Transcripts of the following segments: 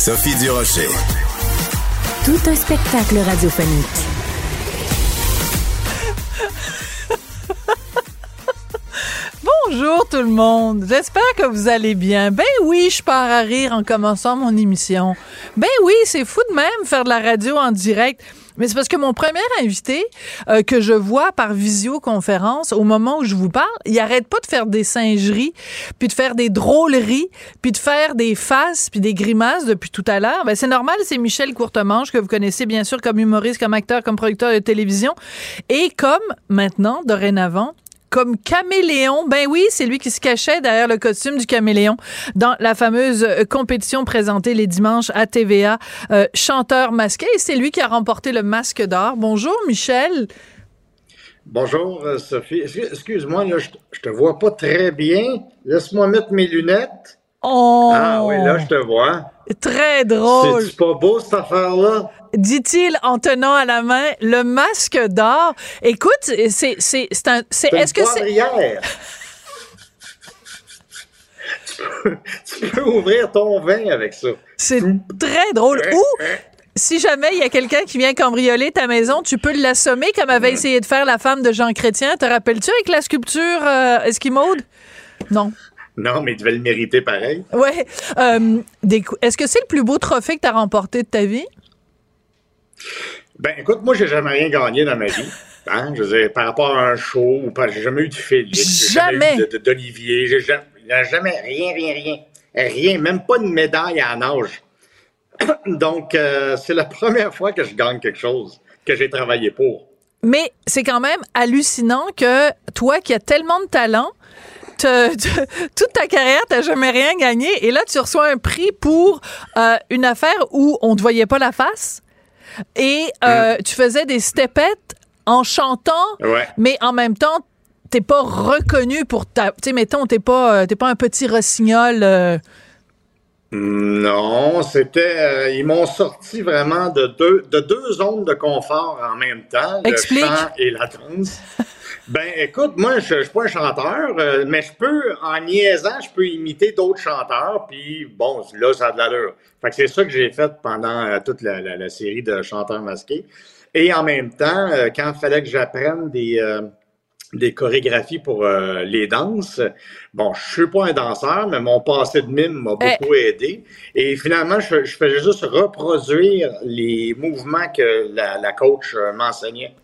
Sophie Durocher. Tout un spectacle radiophonique. Bonjour tout le monde. J'espère que vous allez bien. Ben oui, je pars à rire en commençant mon émission. Ben oui, c'est fou de même faire de la radio en direct. Mais c'est parce que mon premier invité euh, que je vois par visioconférence au moment où je vous parle, il arrête pas de faire des singeries, puis de faire des drôleries, puis de faire des faces, puis des grimaces depuis tout à l'heure. Ben c'est normal, c'est Michel Courtemanche que vous connaissez bien sûr comme humoriste, comme acteur, comme producteur de télévision et comme maintenant dorénavant comme caméléon. Ben oui, c'est lui qui se cachait derrière le costume du caméléon dans la fameuse euh, compétition présentée les dimanches à TVA, euh, chanteur masqué. Et c'est lui qui a remporté le masque d'or. Bonjour, Michel. Bonjour, euh, Sophie. Excuse-moi, là, je, je te vois pas très bien. Laisse-moi mettre mes lunettes. Oh! Ah oui, là, je te vois. Très drôle. C'est pas beau, cette affaire-là? dit-il en tenant à la main le masque d'or. Écoute, c'est c'est c'est un c'est est-ce que c'est tu, peux, tu peux ouvrir ton vin avec ça. C'est très drôle. Ou si jamais il y a quelqu'un qui vient cambrioler ta maison, tu peux l'assommer comme avait essayé de faire la femme de Jean Chrétien. Te rappelles-tu avec la sculpture euh, Esquimaude? Non. Non, mais il devait le mériter pareil. Ouais. Euh, Est-ce que c'est le plus beau trophée que tu as remporté de ta vie? Ben, écoute, moi, j'ai jamais rien gagné dans ma vie. Hein? Je veux dire, par rapport à un show, ou pas, j'ai jamais eu de Philippe, j'ai jamais eu d'Olivier, j'ai jamais, jamais, rien, rien, rien. Rien, même pas une médaille à nage. Donc, euh, c'est la première fois que je gagne quelque chose que j'ai travaillé pour. Mais c'est quand même hallucinant que toi qui as tellement de talent, toute ta carrière, t'as jamais rien gagné, et là tu reçois un prix pour euh, une affaire où on te voyait pas la face et euh, mm. tu faisais des stepettes en chantant, mais en même temps t'es pas reconnu pour ta, tu sais mettons t'es pas euh, t'es pas un petit rossignol. Non, c'était. ils m'ont sorti vraiment de deux, de deux zones de confort en même temps, le chant et la danse. Ben, écoute, moi, je, je suis pas un chanteur, euh, mais je peux, en niaisant, je peux imiter d'autres chanteurs, puis bon, là, ça a de l'allure. Fait que c'est ça que j'ai fait pendant euh, toute la, la, série de chanteurs masqués. Et en même temps, euh, quand il fallait que j'apprenne des, des chorégraphies pour les danses, bon, je suis pas un danseur, mais mon passé de mime m'a eh. beaucoup aidé. Et finalement, je, je faisais juste reproduire les mouvements que la, la coach m'enseignait.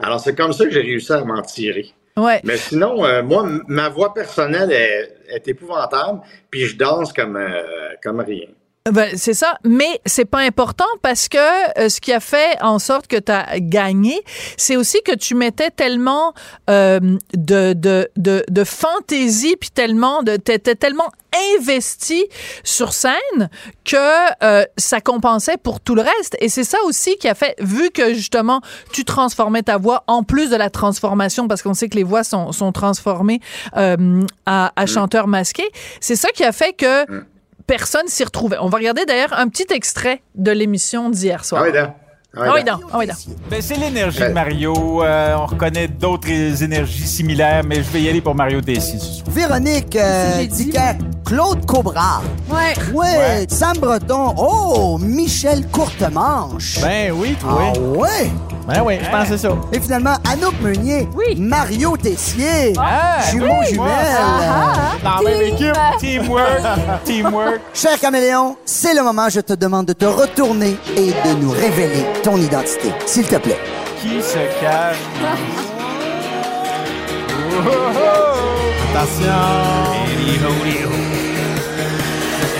Alors, c'est comme ça que j'ai réussi à m'en tirer. Ouais. Mais sinon, euh, moi, ma voix personnelle est, est, épouvantable, puis je danse comme, euh, comme rien. Ben, c'est ça, mais c'est pas important parce que euh, ce qui a fait en sorte que tu as gagné, c'est aussi que tu mettais tellement euh, de, de, de, de, fantaisie puis tellement de t'étais tellement investi sur scène que euh, ça compensait pour tout le reste et c'est ça aussi qui a fait vu que justement tu transformais ta voix en plus de la transformation parce qu'on sait que les voix sont, sont transformées à, à mm. chanteur masqué, c'est ça qui a fait que mm personne s'y retrouvait. On va regarder d'ailleurs un petit extrait de l'émission d'hier soir. Ah oui, ah oui, non. Ah oui, Ben, c'est l'énergie de Mario. Euh, on reconnaît d'autres énergies similaires, mais je vais y aller pour Mario Dessy ce soir. Véronique euh, Claude Cobra. Ouais. ouais. Sam Breton. Oh, Michel Courtemanche. Ben oui, toi. Ah ouais. Ben oui, je pense que c'est ça. Et finalement, Anouk Meunier. Oui. Mario Tessier. Ah, Jumeau oui, ah, Dans la même équipe. Teamwork. Teamwork. Cher caméléon, c'est le moment, je te demande de te retourner et de nous révéler ton identité, s'il te plaît. Qui se cache? Attention!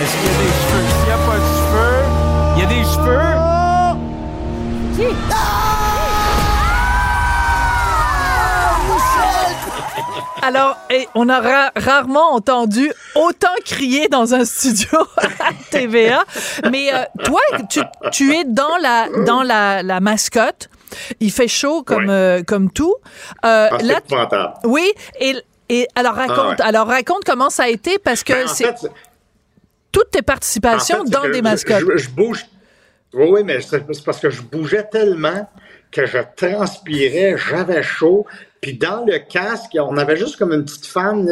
Est-ce qu'il y a des cheveux? S'il n'y a pas de cheveux, il y a des cheveux. Qui? Ah! Alors, on a rarement entendu autant crier dans un studio à TVA. Mais euh, toi, tu, es dans la, dans la, mascotte. Il fait chaud comme, euh, comme tout. Euh, ah, oui, et, et alors ah, raconte, alors raconte comment ça a été parce que ben, c'est toutes tes participations dans des mascottes. Je, bouge. Oui, oui, mais c'est parce que je bougeais tellement que je transpirais, j'avais chaud. Puis dans le casque, on avait juste comme une petite fan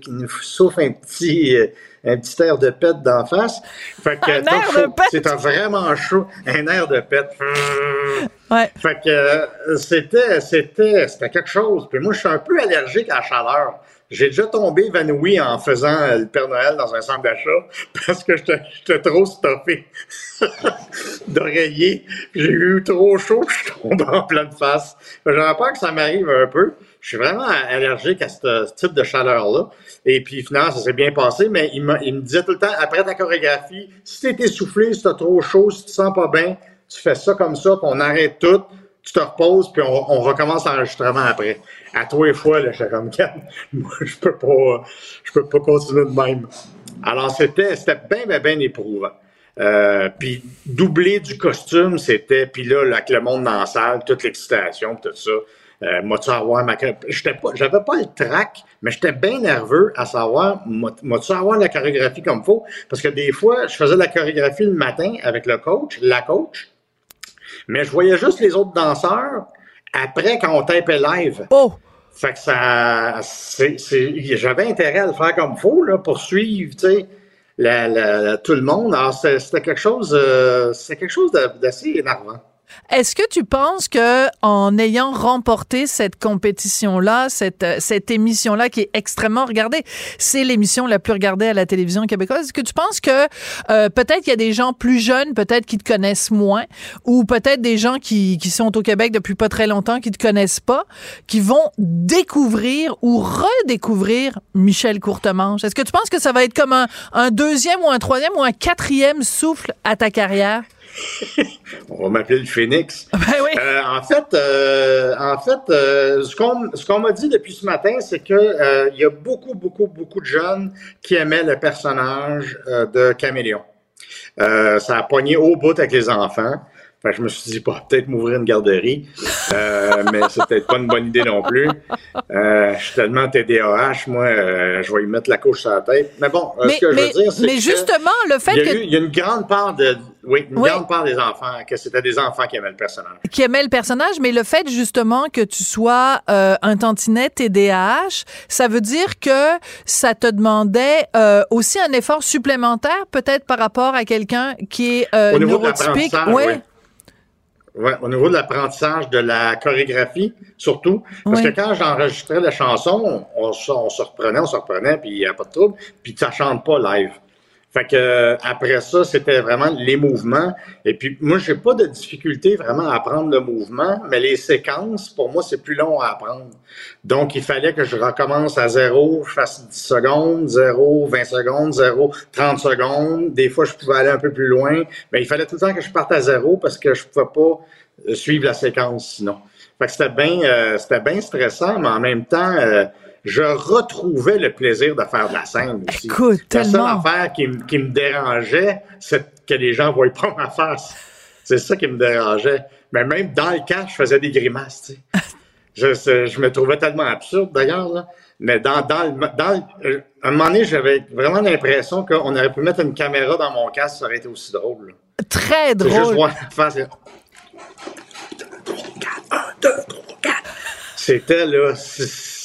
qui nous souffle un petit, euh, un petit air de pète d'en face. Fait que un air de pète. C'était vraiment chaud. Un air de pète. Ouais. Fait que euh, c'était, c'était, c'était quelque chose. Puis moi, je suis un peu allergique à la chaleur. J'ai déjà tombé évanoui en faisant le Père Noël dans un centre d'achat parce que j'étais trop stoppé d'oreiller. J'ai eu trop chaud, je suis tombé en pleine face. J'aurais peur que ça m'arrive un peu. Je suis vraiment allergique à ce type de chaleur-là. Et puis finalement, ça s'est bien passé, mais il, il, me disait tout le temps, après ta chorégraphie, si t'es essoufflé, si t'as trop chaud, si tu te sens pas bien, tu fais ça comme ça, puis on arrête tout tu te reposes, puis on, recommence l'enregistrement après. À trois les fois, là, j'étais comme, moi, je peux pas, je peux pas continuer de même. Alors, c'était, c'était bien, bien, bien éprouvant. Euh, puis doubler du costume, c'était, puis là, avec le monde dans la salle, toute l'excitation, tout ça. Euh, moi-tu avoir ma j'étais pas j'avais pas le trac mais j'étais bien nerveux à savoir moi-tu avoir la chorégraphie comme faut? Parce que des fois je faisais la chorégraphie le matin avec le coach la coach mais je voyais juste les autres danseurs après quand on tapait live. Oh! Fait que ça, j'avais intérêt à le faire comme faut, là, pour suivre, tu sais, tout le monde. Alors, c'était quelque chose, euh, c'était quelque chose d'assez énervant. Est-ce que tu penses que en ayant remporté cette compétition-là, cette, euh, cette émission-là qui est extrêmement regardée, c'est l'émission la plus regardée à la télévision québécoise, est-ce que tu penses que euh, peut-être qu'il y a des gens plus jeunes, peut-être qui te connaissent moins, ou peut-être des gens qui, qui sont au Québec depuis pas très longtemps, qui te connaissent pas, qui vont découvrir ou redécouvrir Michel Courtemanche? Est-ce que tu penses que ça va être comme un, un deuxième ou un troisième ou un quatrième souffle à ta carrière? On va m'appeler le Phoenix. Ben oui. euh, en fait, euh, en fait, euh, ce qu'on m'a dit depuis ce matin, c'est que il y a beaucoup, beaucoup, beaucoup de jeunes qui aimaient le personnage de Caméléon. ça a pogné au bout avec les enfants. Fait je me suis dit, bah, peut-être m'ouvrir une garderie, euh, mais c'est peut-être pas une bonne idée non plus. Euh, je suis tellement TDAH, moi, euh, je vais y mettre la couche sur la tête. Mais bon, ce que je veux dire, c'est Mais justement, le fait que... il y a une grande part de... Oui, une grande part des enfants, que c'était des enfants qui aimaient le personnage. Qui aimaient le personnage, mais le fait justement que tu sois un tantinet TDAH, ça veut dire que ça te demandait aussi un effort supplémentaire, peut-être par rapport à quelqu'un qui est neurotypique? Ouais. Ouais, au niveau de l'apprentissage de la chorégraphie, surtout. Parce que quand j'enregistrais la chanson, on, on, se reprenait, on se reprenait, puis il n'y a pas de trouble, puis ça chante pas live. Fait que après ça, c'était vraiment les mouvements. Et puis moi, j'ai pas de difficulté vraiment à apprendre le mouvement, mais les séquences, pour moi, c'est plus long à apprendre. Donc, il fallait que je recommence à zéro, je fasse 10 secondes, 0, 20 secondes, 0, 30 secondes. Des fois, je pouvais aller un peu plus loin, mais il fallait tout le temps que je parte à zéro parce que je pouvais pas euh, suivre la séquence sinon. Fait que c'était bien, euh, c'était bien stressant, mais en même temps, euh, je retrouvais le plaisir de faire de la scène aussi. Écoute, la seule affaire qui, me dérangeait, c'est que les gens ne voyaient pas ma face. C'est ça qui me dérangeait. Mais même dans le cas, je faisais des grimaces. je, je, me trouvais tellement absurde d'ailleurs. Mais dans, dans, dans, euh, un moment donné, j'avais vraiment l'impression qu'on aurait pu mettre une caméra dans mon casque, ça aurait été aussi drôle. Très drôle. Juste voir la face. C'était là.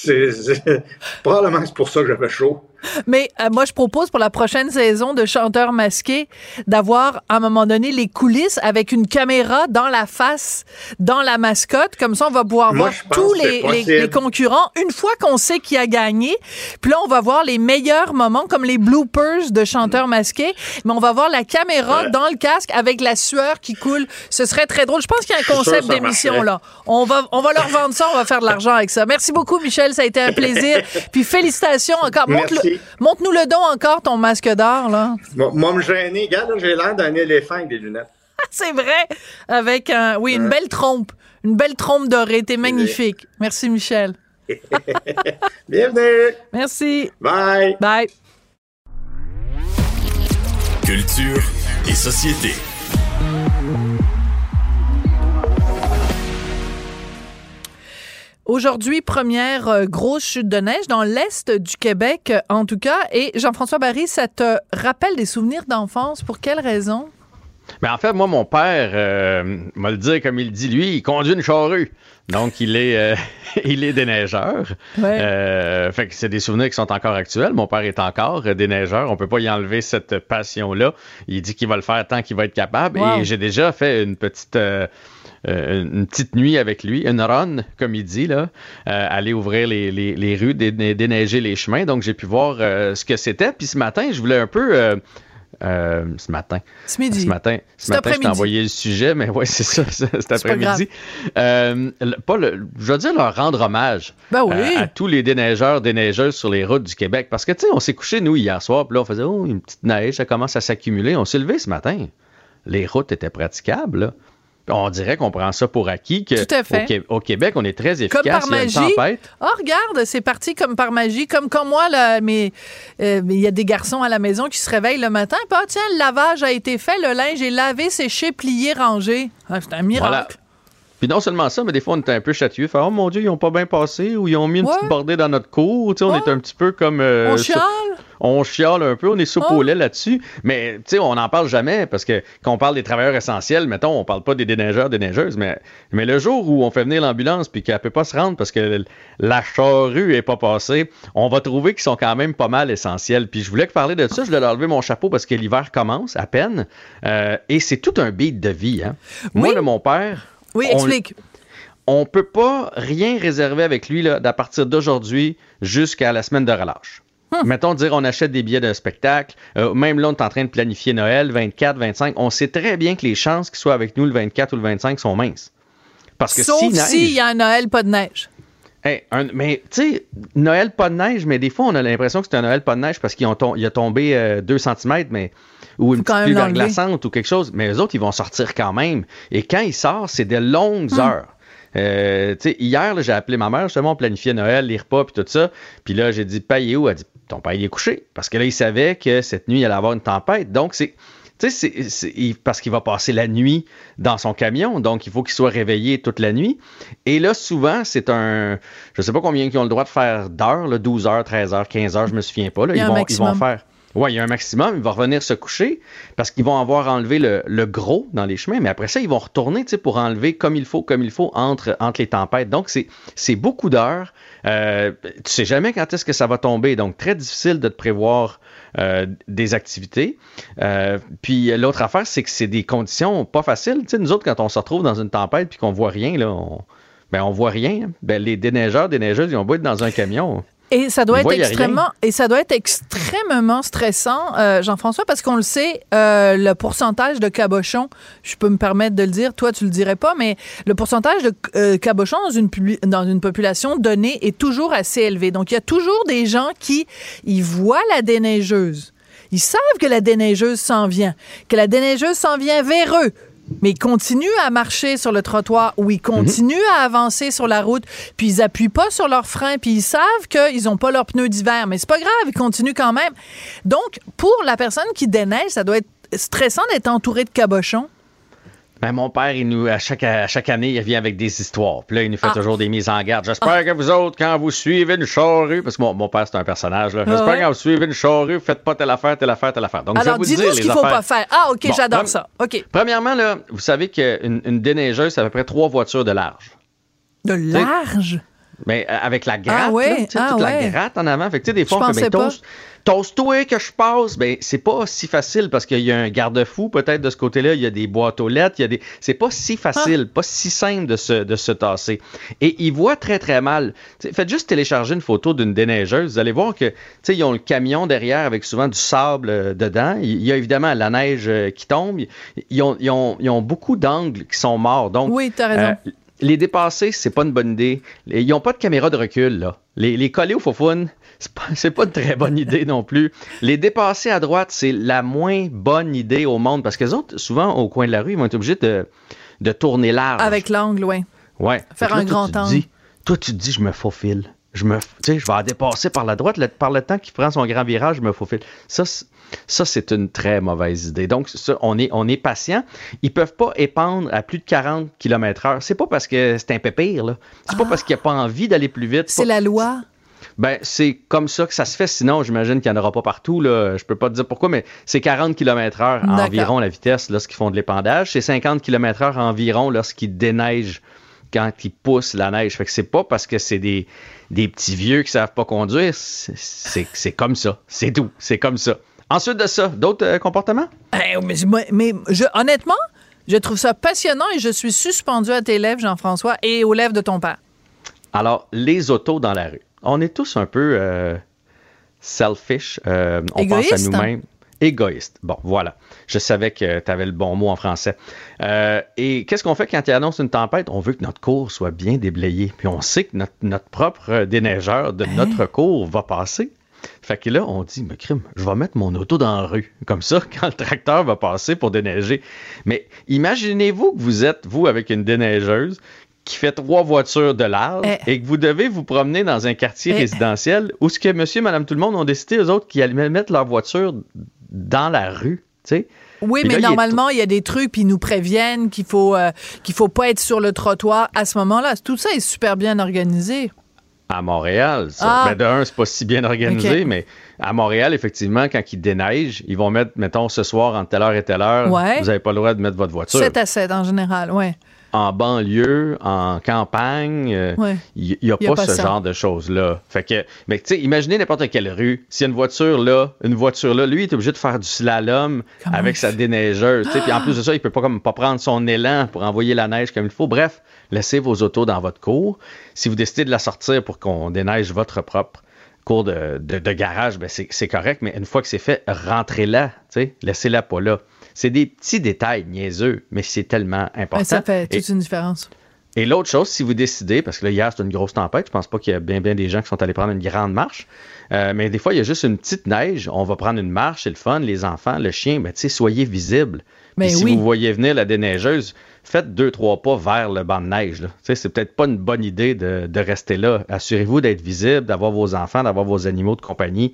C'est probablement c'est pour ça que j'avais chaud. Mais euh, moi, je propose pour la prochaine saison de Chanteurs masqués d'avoir à un moment donné les coulisses avec une caméra dans la face, dans la mascotte. Comme ça, on va pouvoir voir tous les, les, concurrents une fois qu'on sait qui a gagné. Puis là, on va voir les meilleurs moments, comme les bloopers de Chanteurs masqués. Mais on va voir la caméra dans le casque avec la sueur qui coule. Ce serait très drôle. Je pense qu'il y a un concept d'émission là. On va, on va leur vendre ça. On va faire de l'argent avec ça. Merci beaucoup, Michel. Ça a été un plaisir. Puis félicitations encore. Montre-le Montre-nous le don encore, ton masque d'or, là. Moi, me gêner. Regarde, j'ai l'air d'un éléphant avec des lunettes. C'est vrai. Avec un, oui, une belle trompe. Une belle trompe dorée. T'es magnifique. Merci, Michel. Bienvenue. Merci. Bye. Bye. Culture et société. Aujourd'hui, première euh, grosse chute de neige dans l'est du Québec, euh, en tout cas. Et Jean-François Barry, ça te rappelle des souvenirs d'enfance? Pour quelle raison? Mais ben, en fait, moi, mon père, euh, m'a le dit comme il dit, lui, il conduit une charrue. Donc, il est, il est déneigeur. Ouais. fait que c'est des souvenirs qui sont encore actuels. Mon père est encore déneigeur. On peut pas y enlever cette passion-là. Il dit qu'il va le faire tant qu'il va être capable. Et j'ai déjà fait une petite euh, une petite nuit avec lui, une run, comme il dit, là, euh, aller ouvrir les, les, rues, déneiger les chemins. Donc, j'ai pu voir euh, ce que c'était. Puis ce matin, je voulais un peu. ce matin. Ce midi. Ce matin, ce matin je t'ai envoyé le sujet, mais ouais, c'est ça, cet après-midi. pas le, je veux dire leur rendre hommage ben oui. à tous les déneigeurs, déneigeuses sur les routes du Québec. Parce que, tu sais, on s'est couché, nous, hier soir, puis là, on faisait, oh, une petite neige, ça commence à s'accumuler. On s'est levé ce matin. Les routes étaient praticables, là. On dirait qu'on prend ça pour acquis que Au, Québec, on est très efficace. Comme par magie. Oh, regarde, c'est parti comme par magie. Comme comme moi, là, mais euh, il y a des garçons à la maison qui se réveillent le matin. Puis, ah, tiens, le lavage a été fait, le linge est lavé, séché, plié, rangé. Ah, c'est un miracle. Puis non seulement ça, mais des fois, on est un peu chatouilleux. oh mon Dieu, ils ont pas bien passé ou ils ont mis une petite bordée dans notre cour. on est un petit peu comme. Euh, on chiale. On chiale un peu, on est soupe au lait là-dessus. Mais tu sais, on n'en parle jamais parce que quand on parle des travailleurs essentiels, mettons, on parle pas des déneigeurs, déneigeuses. Mais, mais le jour où on fait venir l'ambulance puis qu'elle peut pas se rendre parce que la charrue est pas passée, on va trouver qu'ils sont quand même pas mal essentiels. Puis je voulais que parler de ça, je voulais leur lever mon chapeau parce que l'hiver commence à peine. Euh, et c'est tout un beat de vie. Hein. Moi, de mon père. Oui, explique. On, ne peut pas rien réserver avec lui là, à partir d'aujourd'hui jusqu'à la semaine de relâche. Hum. Mettons dire on achète des billets de spectacle. Euh, même là, on est en train de planifier Noël, 24, 25. On sait très bien que les chances qu'il soit avec nous le 24 ou le 25 sont minces. Parce que Sauf s'il y a un Noël pas de neige. mais tu sais, Noël pas de neige, mais des fois on a l'impression que c'est un Noël pas de neige parce qu'il a tombé 2 euh, cm, mais ou une petite pluie verglaçante ou quelque chose, mais les autres, ils vont sortir quand même. Et quand ils sortent, c'est de longues hmm. heures. Euh, hier, j'ai appelé ma mère, justement, on planifiait Noël, les repas, puis tout ça. Puis là, j'ai dit, paye où? Elle a dit, ton père, il est couché. Parce que là, il savait que cette nuit, il allait avoir une tempête. Donc, c'est. C'est, parce qu'il va passer la nuit dans son camion, donc il faut qu'il soit réveillé toute la nuit. Et là, souvent, c'est un. Je sais pas combien ils ont le droit de faire d'heures, 12 heures, 13 heures, 15 heures, je me souviens pas. Là. Ils, vont, ils vont faire. Oui, il y a un maximum. Il va revenir se coucher parce qu'ils vont avoir enlevé le, gros dans les chemins, mais après ça, ils vont retourner pour enlever comme il faut, comme il faut entre, les tempêtes. Donc, c'est beaucoup d'heures. Euh, tu sais jamais quand est-ce que ça va tomber. Donc, très difficile de te prévoir euh, des activités. Euh, puis l'autre affaire, c'est que c'est des conditions pas faciles. Tu sais, nous autres, quand on se retrouve dans une tempête puis qu'on voit rien, là, on, ben on voit rien. Ben, les déneigeurs, déneigeuses, ils ont beau être dans un camion. Et ça doit être extrêmement et ça doit être extrêmement stressant, euh, Jean-François, parce qu'on le sait, euh, le pourcentage de cabochons, je peux me permettre de le dire, toi tu le dirais pas, mais le pourcentage de euh, cabochons dans une dans une population donnée est toujours assez élevé. Donc il y a toujours des gens qui ils voient la déneigeuse, ils savent que la déneigeuse s'en vient, que la déneigeuse s'en vient vers eux mais ils continuent à marcher sur le trottoir. Ou ils continuent à avancer sur la route, puis ils appuient pas sur leurs freins, puis ils savent qu'ils ont pas leurs pneus d'hiver, mais c'est pas grave, ils continuent quand même. Donc, pour la personne qui déneige, ça doit être stressant d'être entouré de cabochons. Ben, mon père, il nous, à chaque, chaque année, il vient avec des histoires. Puis là, il nous fait ah. toujours des mises en garde. J'espère ah. que vous autres, quand vous suivez une charrue, parce que mon, mon père, c'est un personnage, là. J'espère que quand vous suivez une charrue, faites pas telle affaire, telle affaire, telle affaire. Donc, Alors, dis-nous ce qu'il faut pas faire. Ah, OK, j'adore ça. OK. Premièrement, là, vous savez qu'une une déneigeuse, c'est à peu près trois voitures de large. De large? Mais euh, avec la gratte, ah, là, toute ah la gratte en avant. Fait que, des fois, on fait, Toast-toi que je passe, ben c'est pas si facile parce qu'il y a un garde-fou peut-être de ce côté-là, il y a des boîtes aux lettres, il y a des c'est pas si facile, pas si simple de se, de se tasser. Et ils voient très très mal. faites juste télécharger une photo d'une déneigeuse, vous allez voir que ils ont le camion derrière avec souvent du sable euh, dedans, il y a évidemment la neige euh, qui tombe, ils ont, ils ont, ils ont beaucoup d'angles qui sont morts. Donc Oui, tu as raison. Euh, les dépasser, c'est pas une bonne idée. Ils n'ont pas de caméra de recul, là. Les, les coller au faux c'est pas, pas une très bonne idée non plus. Les dépasser à droite, c'est la moins bonne idée au monde parce que les autres, souvent, au coin de la rue, ils vont être obligés de, de tourner large. Avec l'angle, oui. Ouais. Faire un grand angle. toi, tu te dis, je me faufile. je me, je vais en dépasser par la droite. par le temps qu'il prend son grand virage, je me faufile. Ça, ça c'est une très mauvaise idée. Donc, ça, on est, on est patient. Ils peuvent pas épandre à plus de 40 km heure. C'est pas parce que c'est un pépire, là. C'est pas parce qu'il n'y a pas envie d'aller plus vite. C'est la loi. Ben, c'est comme ça que ça se fait. Sinon, j'imagine qu'il n'y en aura pas partout. Là. Je peux pas te dire pourquoi, mais c'est 40 km heure environ la vitesse lorsqu'ils font de l'épandage. C'est 50 km heure environ lorsqu'ils déneigent quand ils poussent la neige. Fait que c'est pas parce que c'est des, des petits vieux qui savent pas conduire. C'est comme ça. C'est tout. C'est comme ça. Ensuite de ça, d'autres euh, comportements? Eh, mais, mais je, honnêtement, je trouve ça passionnant et je suis suspendu à tes lèvres, Jean-François, et aux lèvres de ton père. Alors, les autos dans la rue. On est tous un peu euh, selfish. Euh, on pense à nous-mêmes. Égoïste. Bon, voilà. Je savais que tu avais le bon mot en français. Euh, et qu'est-ce qu'on fait quand il annonce une tempête? On veut que notre cours soit bien déblayé. Puis on sait que notre, propre déneigeur de hein? notre cours va passer. Fait que là, on dit, mais crime, je vais mettre mon auto dans la rue. Comme ça, quand le tracteur va passer pour déneiger. Mais imaginez-vous que vous êtes, vous, avec une déneigeuse qui fait trois voitures de large eh. et que vous devez vous promener dans un quartier eh. résidentiel où ce que monsieur, madame, tout le monde ont décidé, eux autres, qui allaient mettre leur voiture dans la rue, tu sais. Oui, mais normalement, il y a des trucs, puis ils nous préviennent qu'il faut, euh, qu'il faut pas être sur le trottoir à ce moment-là. Tout ça est super bien organisé. À Montréal, ça. Ah. Ben, de un, c'est pas si bien organisé, mais à Montréal, effectivement, quand ils déneigent, ils vont mettre, mettons, ce soir, entre telle heure et telle heure, vous n'avez pas le droit de mettre votre voiture. 7 à 7 en général, oui en banlieue, en campagne, il euh, n'y a, pas, ce genre de choses-là. Fait que, mais tu sais, imaginez n'importe quelle rue. S'il y a une voiture là, une voiture là, lui, il est obligé de faire du slalom avec sa déneigeuse. Puis en plus de ça, il peut pas comme pas prendre son élan pour envoyer la neige comme il faut. Bref, laissez vos autos dans votre cour. Si vous décidez de la sortir pour qu'on déneige votre propre cours de, garage, ben c'est correct, mais une fois que c'est fait, rentrez-la, laissez-la pas là. C'est des petits détails niaiseux, mais c'est tellement important. ça fait toute une différence. Et l'autre chose, si vous décidez, parce que là, hier, c'était une grosse tempête, je pense pas qu'il y a bien, bien des gens qui sont allés prendre une grande marche, euh, mais des fois, il y a juste une petite neige, on va prendre une marche, c'est le fun, les enfants, le chien, ben, tu sais, soyez visibles. Mais si vous voyez venir la déneigeuse, faites deux, trois pas vers le banc de neige. C'est peut-être pas une bonne idée de, de rester là. Assurez-vous d'être visible, d'avoir vos enfants, d'avoir vos animaux de compagnie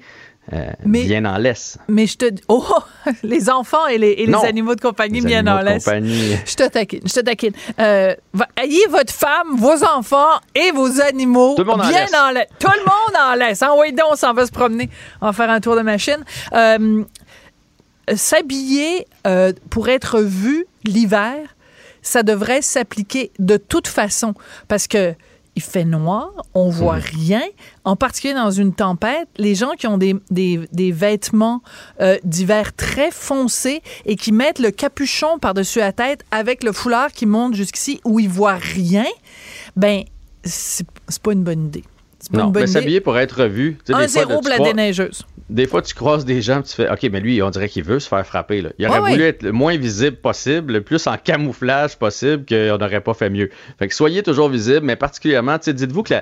euh, bien en laisse. Mais je te oh les enfants et les, animaux de compagnie bien en laisse. Je te taquine, je te taquine. Euh, ayez votre femme, vos enfants et vos animaux bien en laisse. Tout le monde en laisse. Hein? Oui, donc on s'en va se promener, on va faire un tour de machine. Euh, s'habiller pour être vu l'hiver, ça devrait s'appliquer de toute façon parce que il fait noir, on voit mhm. rien. En particulier dans une tempête, les gens qui ont des, des, vêtements euh, d'hiver très foncés et qui mettent le capuchon par-dessus la tête avec le foulard qui monte jusqu'ici où ils voient rien, ben c'est pas une bonne idée. Non, mais s'habiller pour être vu. Un zéro pour la déneigeuse des fois, tu croises des gens, tu fais, OK, mais lui, on dirait qu'il veut se faire frapper. Là. Il aurait voulu être le moins visible possible, le plus en camouflage possible, qu'on n'aurait pas fait mieux. Fait que soyez toujours visible, mais particulièrement, dites-vous que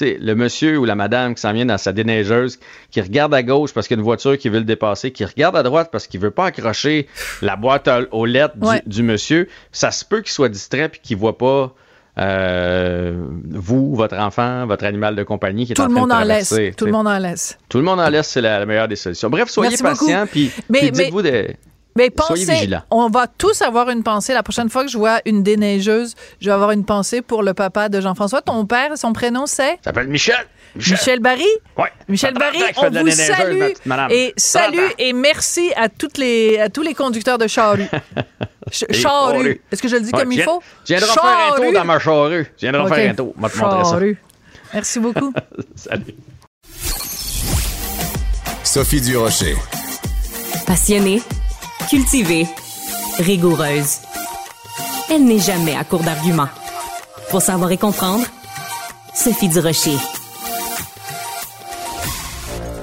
le monsieur ou la madame qui s'en vient dans sa déneigeuse, qui regarde à gauche parce qu'il y a une voiture qui veut le dépasser, qui regarde à droite parce qu'il veut pas accrocher la boîte aux lettres du, monsieur, ça se peut qu'il soit distrait puis qu'il voit pas euh, vous, votre enfant, votre animal de compagnie qui est Tout en train monde en laisse. Tout le monde en laisse. Tout le monde en laisse, c'est la, meilleure des solutions. Bref, soyez patient, puis, dites-vous des... Mais pensez, on va tous avoir une pensée. La prochaine fois que je vois une déneigeuse, je vais avoir une pensée pour le papa de Jean-François. Ton père, son prénom, c'est? s'appelle Michel. Michel. Barry? Oui. Michel Barry, on vous salue. Et salut et merci à, toutes les, à tous les conducteurs de charrue. charrue. Est-ce que je le dis comme il faut? Je viendrai faire un tour dans ma charrue. Je viendrai faire un tour. Je te montrer ça. Merci beaucoup. salut. Sophie Durocher. Passionnée cultivée, rigoureuse. Elle n'est jamais à court d'arguments. Pour savoir et comprendre, Sophie Durocher.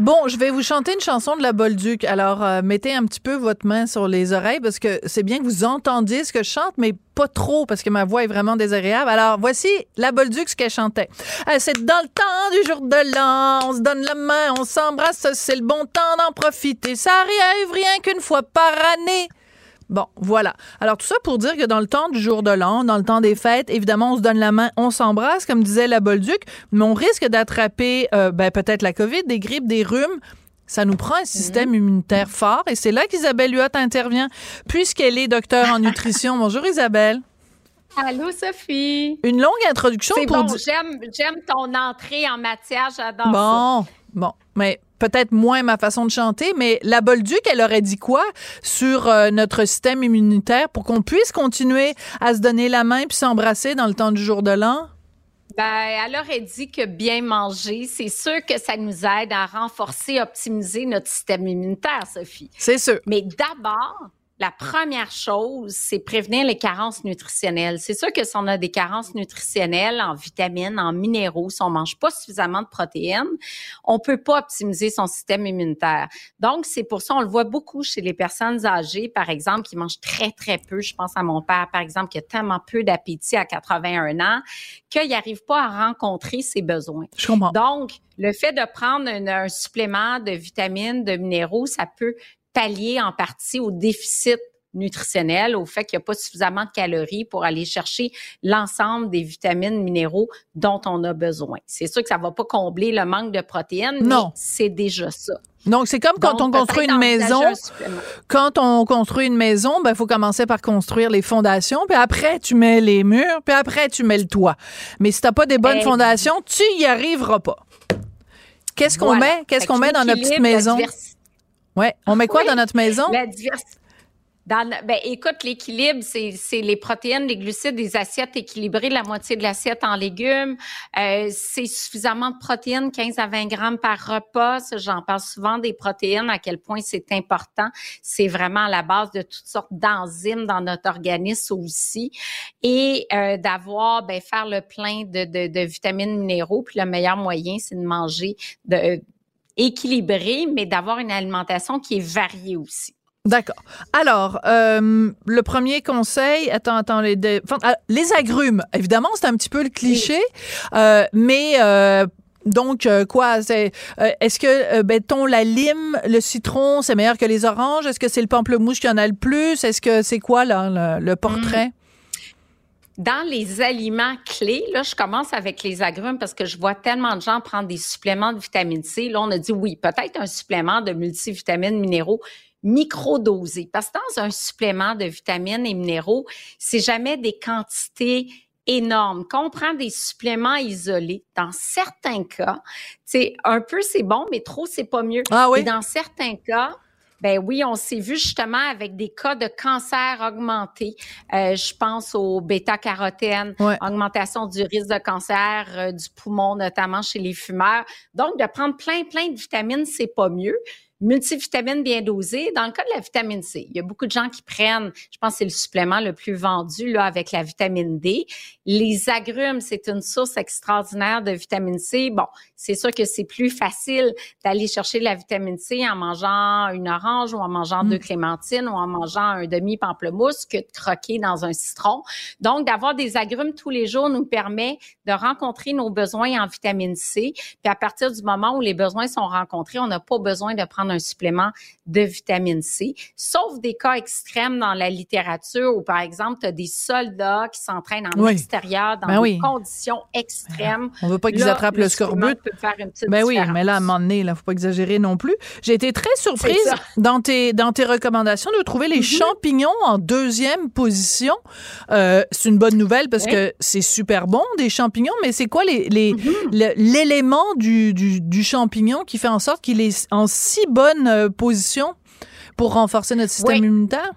Bon, je vais vous chanter une chanson de la Bolduc. Alors, euh, mettez un petit peu votre main sur les oreilles parce que c'est bien que vous entendiez ce que je chante, mais pas trop parce que ma voix est vraiment désagréable. Alors, voici la Bolduc, ce qu'elle chantait. Euh, c'est dans le temps du jour de l'an, on se donne la main, on s'embrasse, c'est le bon temps d'en profiter. Ça arrive rien qu'une fois par année. Bon, voilà. Alors tout ça pour dire que dans le temps du jour de l'an, dans le temps des fêtes, évidemment, on se donne la main, on s'embrasse, comme disait la Bolduc, mais on risque d'attraper euh, ben, peut-être la COVID, des grippes, des rhumes. Ça nous prend un système immunitaire fort et c'est là qu'Isabelle Huot intervient puisqu'elle est docteur en nutrition. Bonjour Isabelle. Allô Sophie. Une longue introduction pour bon, j'aime j'aime ton entrée en matière, j'adore bon, ça. Bon, bon, mais peut-être moins ma façon de chanter, mais la Bolduc, elle aurait dit quoi sur euh, notre système immunitaire pour qu'on puisse continuer à se donner la main puis s'embrasser dans le temps du jour de l'an? Ben, elle aurait dit que bien manger, c'est sûr que ça nous aide à renforcer, optimiser notre système immunitaire, Sophie. C'est sûr. Mais d'abord, la première chose, c'est prévenir les carences nutritionnelles. C'est sûr que si on a des carences nutritionnelles en vitamines, en minéraux, si on mange pas suffisamment de protéines, on peut pas optimiser son système immunitaire. Donc, c'est pour ça, on le voit beaucoup chez les personnes âgées, par exemple, qui mangent très, très peu. Je pense à mon père, par exemple, qui a tellement peu d'appétit à 81 ans, qu'il n'arrive pas à rencontrer ses besoins. Je comprends. Donc, le fait de prendre un supplément de vitamines, de minéraux, ça peut pallier en partie au déficit nutritionnel, au fait qu'il n'y a pas suffisamment de calories pour aller chercher l'ensemble des vitamines, minéraux dont on a besoin. C'est sûr que ça va pas combler le manque de protéines, non. mais c'est déjà ça. Donc, c'est comme quand on construit une maison. Quand on construit une maison, ben, faut commencer par construire les fondations, puis après, tu mets les murs, puis après, tu mets le toit. Mais si t'as pas des bonnes fondations, tu y arriveras pas. Qu'est-ce qu'on met? Qu'est-ce qu'on met dans notre petite maison? Ouais. On met quoi dans notre maison? La diversité. Dans, ben, écoute, l'équilibre, c'est, les protéines, les glucides, des assiettes équilibrées, la moitié de l'assiette en légumes. Euh, c'est suffisamment de protéines, 15 à 20 grammes par repas. J'en parle souvent des protéines, à quel point c'est important. C'est vraiment la base de toutes sortes d'enzymes dans notre organisme aussi. Et euh, d'avoir, ben, faire le plein de, de, de vitamines minéraux. Puis le meilleur moyen, c'est de manger de équilibré, mais d'avoir une alimentation qui est variée aussi. D'accord. Alors, euh, le premier conseil, attends, attends, les, ah, les agrumes, évidemment, c'est un petit peu le cliché, euh, mais euh, donc quoi, c'est est-ce que béton, la lime, le citron, c'est meilleur que les oranges? Est-ce que c'est le pamplemousse qui en a le plus? Est-ce que c'est quoi là le, portrait? Dans les aliments clés, là, je commence avec les agrumes parce que je vois tellement de gens prendre des suppléments de vitamine C. Là, on a dit oui, peut-être un supplément de multivitamines minéraux microdosés. Parce que dans un supplément de vitamines et minéraux, c'est jamais des quantités énormes. Quand on prend des suppléments isolés, dans certains cas, c'est un peu c'est bon, mais trop c'est pas mieux. Ah oui? Et dans certains cas, ben oui, on s'est vu justement avec des cas de cancer augmenté. Euh, je pense au bêta-carotène, augmentation du risque de cancer euh, du poumon, notamment chez les fumeurs. Donc, de prendre plein, plein de vitamines, c'est pas mieux multivitamine bien dosée. Dans le cas de la vitamine C, il y a beaucoup de gens qui prennent, je pense que c'est le supplément le plus vendu là avec la vitamine D. Les agrumes, c'est une source extraordinaire de vitamine C. Bon, c'est sûr que c'est plus facile d'aller chercher la vitamine C en mangeant une orange ou en mangeant deux mm. clémentines ou en mangeant un demi pamplemousse que de croquer dans un citron. Donc, d'avoir des agrumes tous les jours nous permet de rencontrer nos besoins en vitamine C. Puis à partir du moment où les besoins sont rencontrés, on n'a pas besoin de prendre un supplément de vitamine C, sauf des cas extrêmes dans la littérature où, par exemple, tu as des soldats qui s'entraînent en extérieur dans ben des conditions extrêmes. On veut pas qu'ils attrapent le, scorbut. ben oui, mais là, à un moment donné, il faut pas exagérer non plus. J'ai été très surprise dans tes, dans tes recommandations de trouver les mm-hmm. champignons en deuxième position. Euh, c'est une bonne nouvelle parce que c'est super bon, des champignons, mais c'est quoi les, mm-hmm. l'élément du, du, du champignon qui fait en sorte qu'il est en si bonne bonne euh, position pour renforcer notre système immunitaire?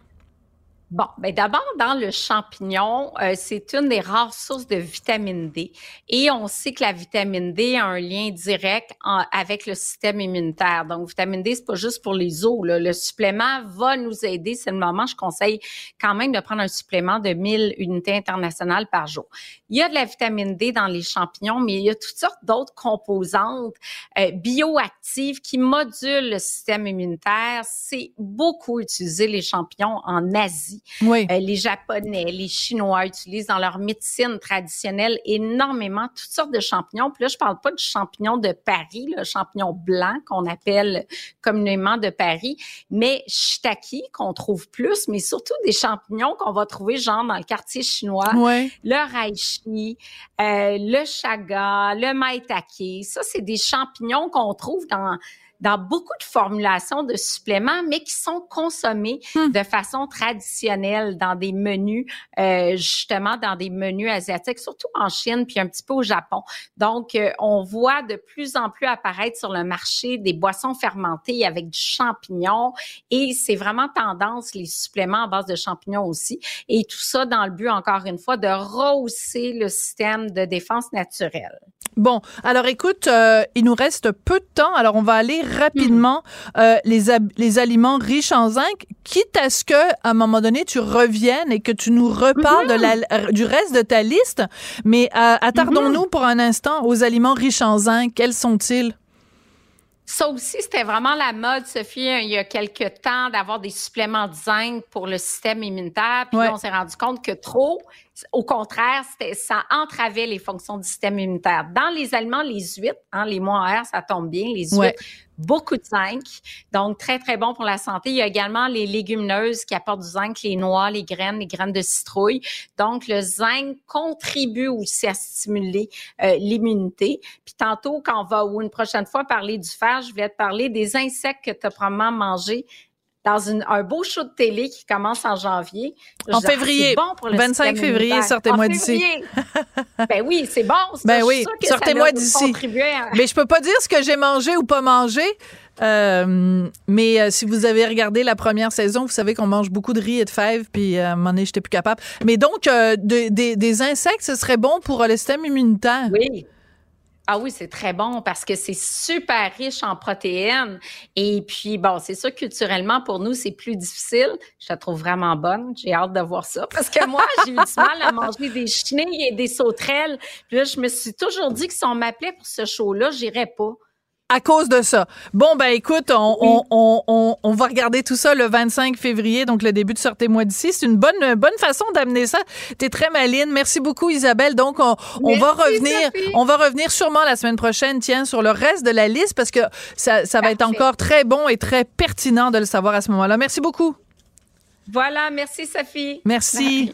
Bon, ben d'abord, dans le champignon, euh, c'est une des rares sources de vitamine D. Et on sait que la vitamine D a un lien direct avec le système immunitaire. Donc, vitamine D, c'est pas juste pour les os. Le supplément va nous aider. C'est le moment, je conseille quand même de prendre un supplément de 1000 unités internationales par jour. Il y a de la vitamine D dans les champignons, mais il y a toutes sortes d'autres composantes euh, bioactives qui modulent le système immunitaire. C'est beaucoup utilisé, les champignons, en Asie. Oui. Euh, les Japonais, les Chinois utilisent dans leur médecine traditionnelle énormément toutes sortes de champignons. Puis là, je parle pas du champignon de Paris, le champignon blanc qu'on appelle communément de Paris, mais shiitake qu'on trouve plus, mais surtout des champignons qu'on va trouver genre dans le quartier chinois, le reishi, euh, le chaga, le maitake. Ça, c'est des champignons qu'on trouve dans dans beaucoup de formulations de suppléments, mais qui sont consommés hmm. de façon traditionnelle dans des menus, euh, justement dans des menus asiatiques, surtout en Chine puis un petit peu au Japon. Donc, euh, on voit de plus en plus apparaître sur le marché des boissons fermentées avec du champignon et c'est vraiment tendance les suppléments à base de champignons aussi. Et tout ça dans le but, encore une fois, de rehausser le système de défense naturelle. Bon, alors écoute, euh, il nous reste peu de temps, alors on va aller rapidement mhm. euh, les, les aliments riches en zinc, quitte à ce que à un moment donné tu reviennes et que tu nous reparles de la, mhm. du reste de ta liste. Mais euh, attardons-nous mhm. pour un instant aux aliments riches en zinc. Quels sont-ils? Ça aussi, c'était vraiment la mode, Sophie, il y a quelques temps, d'avoir des suppléments de zinc pour le système immunitaire. Puis on s'est rendu compte que trop, au contraire, ça entravait les fonctions du système immunitaire. Dans les aliments, les huîtres, hein, les moires, ça tombe bien, les huîtres, beaucoup de zinc, donc très, très bon pour la santé. Il y a également les légumineuses qui apportent du zinc, les noix, les graines, les graines de citrouille. Donc, le zinc contribue aussi à stimuler euh, l'immunité. Puis tantôt, quand on va, ou une prochaine fois, parler du fer, je vais te parler des insectes que tu as probablement mangés dans une, un beau show de télé qui commence en janvier. En février. Bon pour le 25 février, sortez-moi d'ici. ben oui, c'est bon. Ben oui, sortez-moi d'ici. Mais je peux pas dire ce que j'ai mangé ou pas mangé. Euh, mais euh, si vous avez regardé la première saison, vous savez qu'on mange beaucoup de riz et de fèves, puis euh, à un moment donné, j'étais plus capable. Mais donc, des insectes, ce serait bon pour le système immunitaire? Oui. Ah oui, c'est très bon parce que c'est super riche en protéines. Et puis, bon, c'est sûr, culturellement, pour nous, c'est plus difficile. Je la trouve vraiment bonne. J'ai hâte de voir ça. Parce que moi, j'ai eu du mal à manger des chenilles et des sauterelles. Puis là, je me suis toujours dit que si on m'appelait pour ce show-là, j'irais pas à cause de ça. Bon, ben écoute, on, on, on, on, va regarder tout ça le 25 février, donc le début de Sortez-moi d'ici. C'est une bonne, bonne façon d'amener ça. T'es très maline. Merci beaucoup, Isabelle. Donc, on, on va revenir, on va revenir sûrement la semaine prochaine, tiens, sur le reste de la liste parce que ça, ça va être encore très bon et très pertinent de le savoir à ce moment-là. Merci beaucoup. Voilà, merci Sophie. Merci.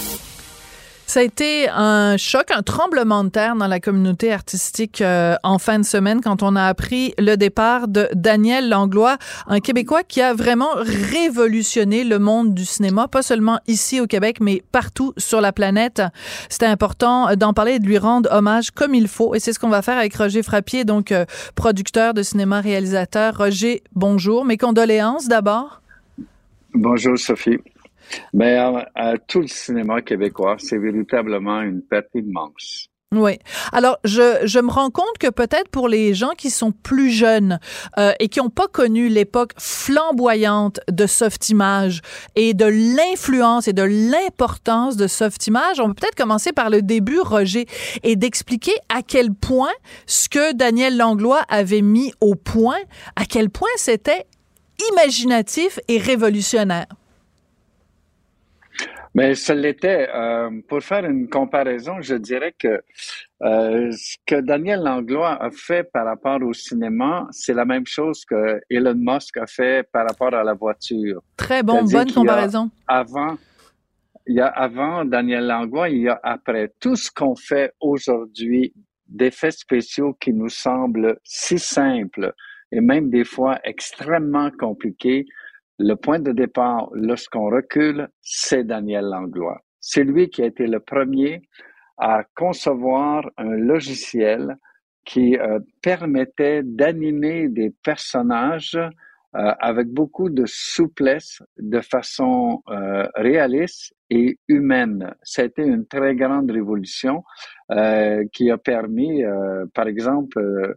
Ça a été un choc, un tremblement de terre dans la communauté artistique euh, en fin de semaine quand on a appris le départ de Daniel Langlois, un Québécois qui a vraiment révolutionné le monde du cinéma, pas seulement ici au Québec, mais partout sur la planète. C'était important d'en parler et de lui rendre hommage comme il faut. Et c'est ce qu'on va faire avec Roger Frappier, donc euh, producteur de cinéma, réalisateur. Roger, bonjour. Mes condoléances d'abord. Bonjour Sophie. Mais à, tout le cinéma québécois, c'est véritablement une perte immense. Oui. Alors, je, je me rends compte que peut-être pour les gens qui sont plus jeunes euh, et qui n'ont pas connu l'époque flamboyante de Softimage et de l'influence et de l'importance de Softimage, on peut peut-être commencer par le début, Roger, et d'expliquer à quel point ce que Daniel Langlois avait mis au point, à quel point c'était imaginatif et révolutionnaire. Mais ça l'était. Euh, pour faire une comparaison, je dirais que euh, ce que Daniel Langlois a fait par rapport au cinéma, c'est la même chose que Elon Musk a fait par rapport à la voiture. Très bon, bonne comparaison. Avant, il y a avant Daniel Langlois, il y a après. Tout ce qu'on fait aujourd'hui, d'effets spéciaux qui nous semblent si simples et même des fois extrêmement compliqués, le point de départ, lorsqu'on recule, c'est Daniel Langlois. C'est lui qui a été le premier à concevoir un logiciel qui permettait d'animer des personnages avec beaucoup de souplesse, de façon réaliste et humaine. C'était une très grande révolution qui a permis, par exemple,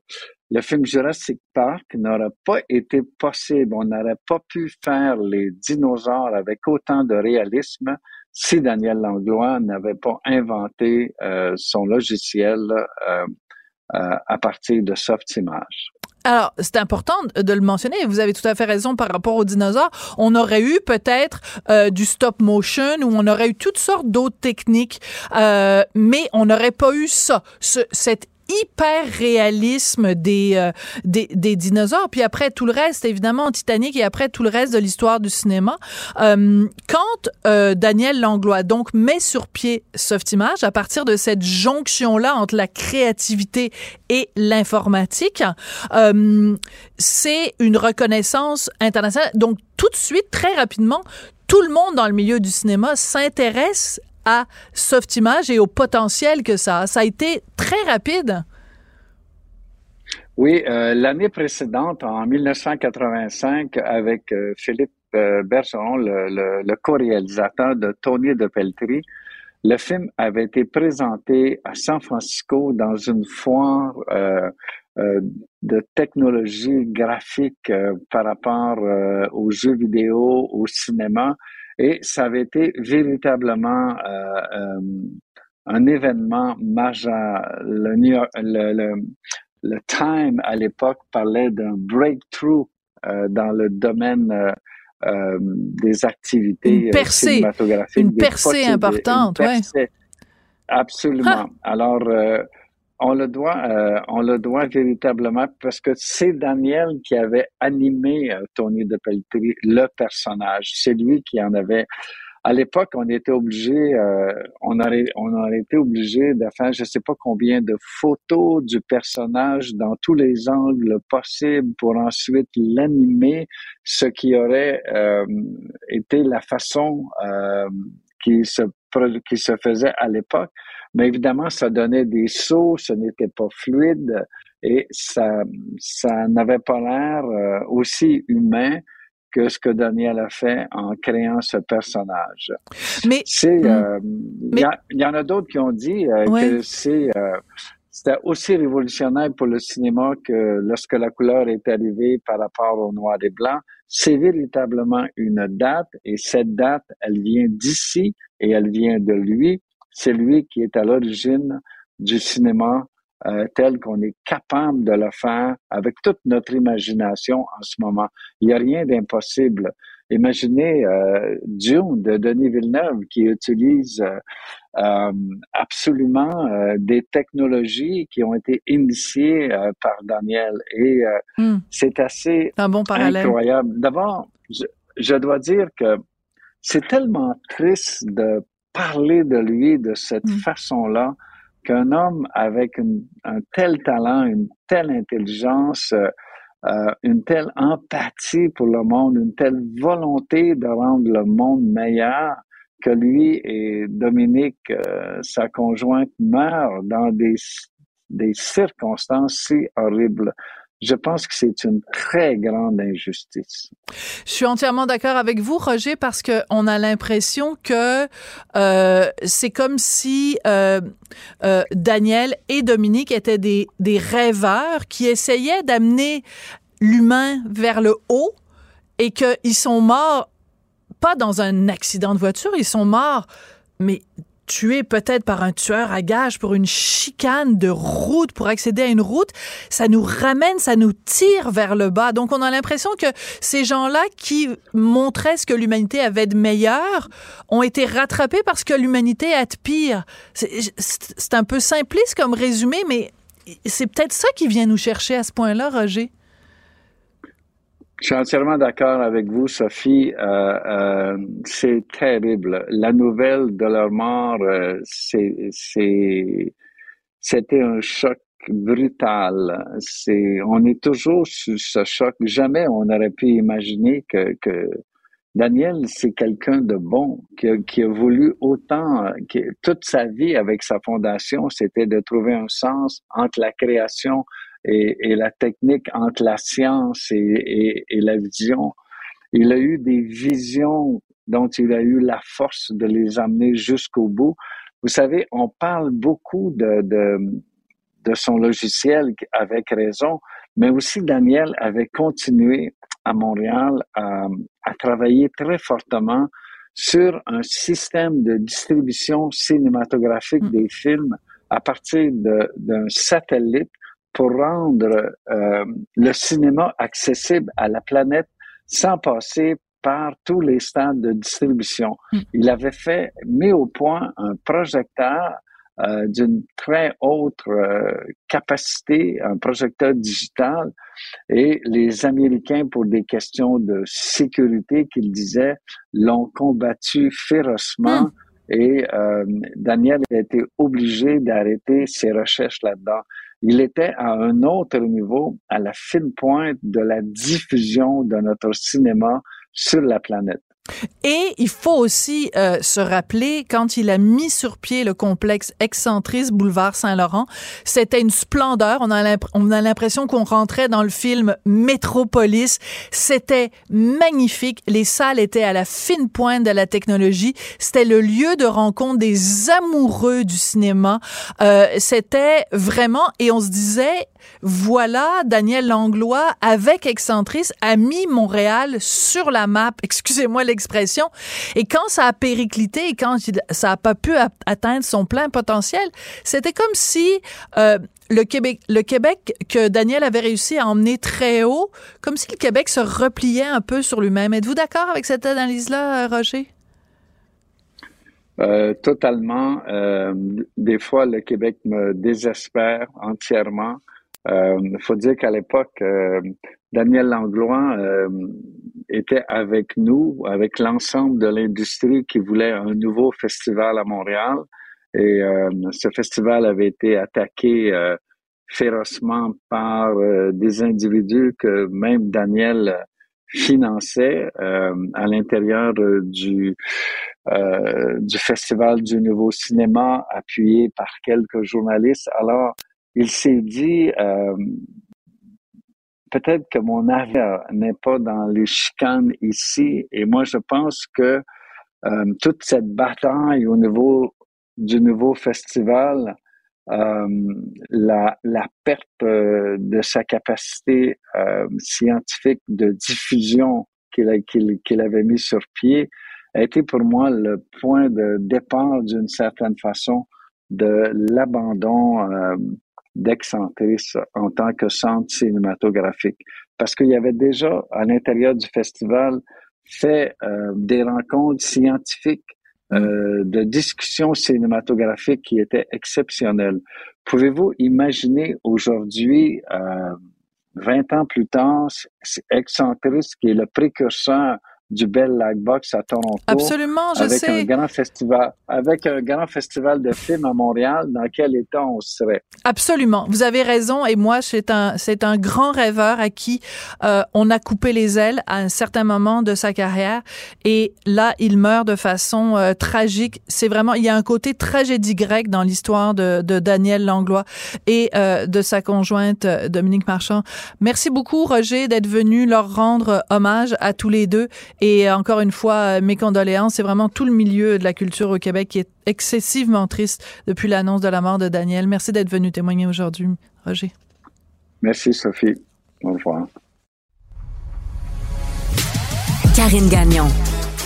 le film Jurassic Park n'aurait pas été possible. On n'aurait pas pu faire les dinosaures avec autant de réalisme si Daniel Langlois n'avait pas inventé euh, son logiciel euh, euh, à partir de Softimage. Alors, c'est important de le mentionner. Vous avez tout à fait raison par rapport aux dinosaures. On aurait eu peut-être du stop motion ou on aurait eu toutes sortes d'autres techniques, mais on n'aurait pas eu ça, ce, cette hyper réalisme des, euh, des, des, dinosaures. Puis après tout le reste, évidemment, Titanic et après tout le reste de l'histoire du cinéma. Euh, quand euh, Daniel Langlois donc met sur pied Softimage à partir de cette jonction-là entre la créativité et l'informatique, euh, c'est une reconnaissance internationale. Donc tout de suite, très rapidement, tout le monde dans le milieu du cinéma s'intéresse à Softimage et au potentiel que ça a. Ça a été très rapide. Oui, euh, l'année précédente, en 1985, avec euh, Philippe euh, Bergeron, le, co-réalisateur de Tony de Pelletry, le film avait été présenté à San Francisco dans une foire de technologie graphique par rapport aux jeux vidéo, au cinéma. Et ça avait été véritablement euh, euh, un événement majeur. Le, le, le, Time à l'époque parlait d'un breakthrough euh, dans le domaine euh, des activités une percée, cinématographiques. Une percée importante, oui. Absolument. Alors, on le doit, euh, on le doit véritablement parce que c'est Daniel qui avait animé euh, Tony de Pelletry, le personnage. C'est lui qui en avait. À l'époque, on était obligé, euh, on aurait, on aurait été obligé de faire, je sais pas combien de photos du personnage dans tous les angles possibles pour ensuite l'animer, ce qui aurait été la façon qui se qui se faisait à l'époque. Mais évidemment, ça donnait des sauts, ce n'était pas fluide et ça, ça n'avait pas l'air euh, aussi humain que ce que Daniel a fait en créant ce personnage. Mais hmm. euh, il y, en a d'autres qui ont dit euh, que c'est c'était aussi révolutionnaire pour le cinéma que lorsque la couleur est arrivée par rapport au noir et blanc. C'est véritablement une date et cette date, elle vient d'ici et elle vient de lui. C'est lui qui est à l'origine du cinéma euh, tel qu'on est capable de le faire avec toute notre imagination en ce moment. Il n'y a rien d'impossible. Imaginez euh, Dune de Denis Villeneuve qui utilise euh, euh absolument euh, des technologies qui ont été initiées par Daniel et hmm. c'est assez Un bon incroyable. D'abord, je, je, dois dire que c'est tellement triste de parler de lui de cette mm. façon-là qu'un homme avec un tel talent, une telle intelligence, euh, une telle empathie pour le monde, une telle volonté de rendre le monde meilleur, que lui et Dominique, euh, sa conjointe, meurent dans des, des circonstances si horribles. Je pense que c'est une très grande injustice. Je suis entièrement d'accord avec vous, Roger, parce que on a l'impression que euh, c'est comme si euh, euh, Daniel et Dominique étaient des, des rêveurs qui essayaient d'amener l'humain vers le haut et qu'ils sont morts pas dans un accident de voiture, ils sont morts mais tué peut-être par un tueur à gage pour une chicane de route, pour accéder à une route, ça nous ramène, ça nous tire vers le bas. Donc on a l'impression que ces gens-là qui montraient ce que l'humanité avait de meilleur ont été rattrapés parce que l'humanité a de pire. C'est un peu simpliste comme résumé, mais c'est peut-être ça qui vient nous chercher à ce point-là, Roger. Je suis entièrement d'accord avec vous, Sophie. Euh, euh, c'est terrible. La nouvelle de leur mort, euh, c'était un choc brutal. C'est, on est toujours sous ce choc. Jamais on aurait pu imaginer que, que Daniel, c'est quelqu'un de bon, qui a, qui a voulu autant, qui, toute sa vie avec sa fondation, c'était de trouver un sens entre la création et, et la technique, entre la science et, et, et, la vision. Il a eu des visions dont il a eu la force de les amener jusqu'au bout. Vous savez, on parle beaucoup de, de, de son logiciel avec raison, mais aussi Daniel avait continué à Montréal à, à travailler très fortement sur un système de distribution cinématographique mm. des films à partir d'un satellite pour rendre euh, le cinéma accessible à la planète sans passer par tous les stades de distribution. Mm. Il avait fait, mis au point un projecteur euh, d'une très haute euh, capacité, un projecteur digital, et les Américains, pour des questions de sécurité, qu'ils disaient, l'ont combattu férocement. Hmm. Et euh, Daniel a été obligé d'arrêter ses recherches là-dedans. Il était à un autre niveau, à la fine pointe de la diffusion de notre cinéma sur la planète. Et il faut aussi euh, se rappeler, quand il a mis sur pied le complexe Excentris Boulevard Saint-Laurent, c'était une splendeur. On a l'impression qu'on rentrait dans le film Métropolis. C'était magnifique. Les salles étaient à la fine pointe de la technologie. C'était le lieu de rencontre des amoureux du cinéma. Euh, c'était vraiment, et on se disait, voilà, Daniel Langlois, avec Excentris, a mis Montréal sur la map. Excusez-moi l'expression. Et quand ça a périclité et quand ça n'a pas pu atteindre son plein potentiel, c'était comme si euh, le Québec, le Québec que Daniel avait réussi à emmener très haut, comme si le Québec se repliait un peu sur lui-même. Êtes-vous d'accord avec cette analyse-là, Roger? Euh, totalement. Euh, des fois, le Québec me désespère entièrement. Il euh, faut dire qu'à l'époque, euh, Daniel Langlois euh, était avec nous, avec l'ensemble de l'industrie qui voulait un nouveau festival à Montréal. Et ce festival avait été attaqué férocement par des individus que même Daniel finançait à l'intérieur du du festival du nouveau cinéma appuyé par quelques journalistes. Alors il s'est dit euh, peut-être que mon avenir n'est pas dans les chicanes ici. Et moi, je pense que euh, toute cette bataille au niveau du nouveau festival, euh, la, perte de sa capacité scientifique de diffusion qu'il qu'il avait mis sur pied, a été pour moi le point de départ d'une certaine façon de l'abandon d'Excentris en tant que centre cinématographique. Parce qu'il y avait déjà, à l'intérieur du festival, fait euh, des rencontres scientifiques, euh, de discussions cinématographiques qui étaient exceptionnelles. Pouvez-vous imaginer aujourd'hui, euh, 20 ans plus tard, Excentris, qui est le précurseur du Bell Light Box à Toronto. Absolument, je avec sais. Un grand festival, avec un grand festival de films à Montréal, dans quel état on serait? Absolument. Vous avez raison. Et moi, c'est un, c'est un grand rêveur à qui euh, on a coupé les ailes à un certain moment de sa carrière. Et là, il meurt de façon euh, tragique. C'est vraiment, il y a un côté tragédie grecque dans l'histoire de, de Daniel Langlois et euh, de sa conjointe Dominique Marchand. Merci beaucoup, Roger, d'être venu leur rendre hommage à tous les deux. Et encore une fois, mes condoléances. C'est vraiment tout le milieu de la culture au Québec qui est excessivement triste depuis l'annonce de la mort de Daniel. Merci d'être venu témoigner aujourd'hui, Roger. Merci, Sophie. Au revoir. Karine Gagnon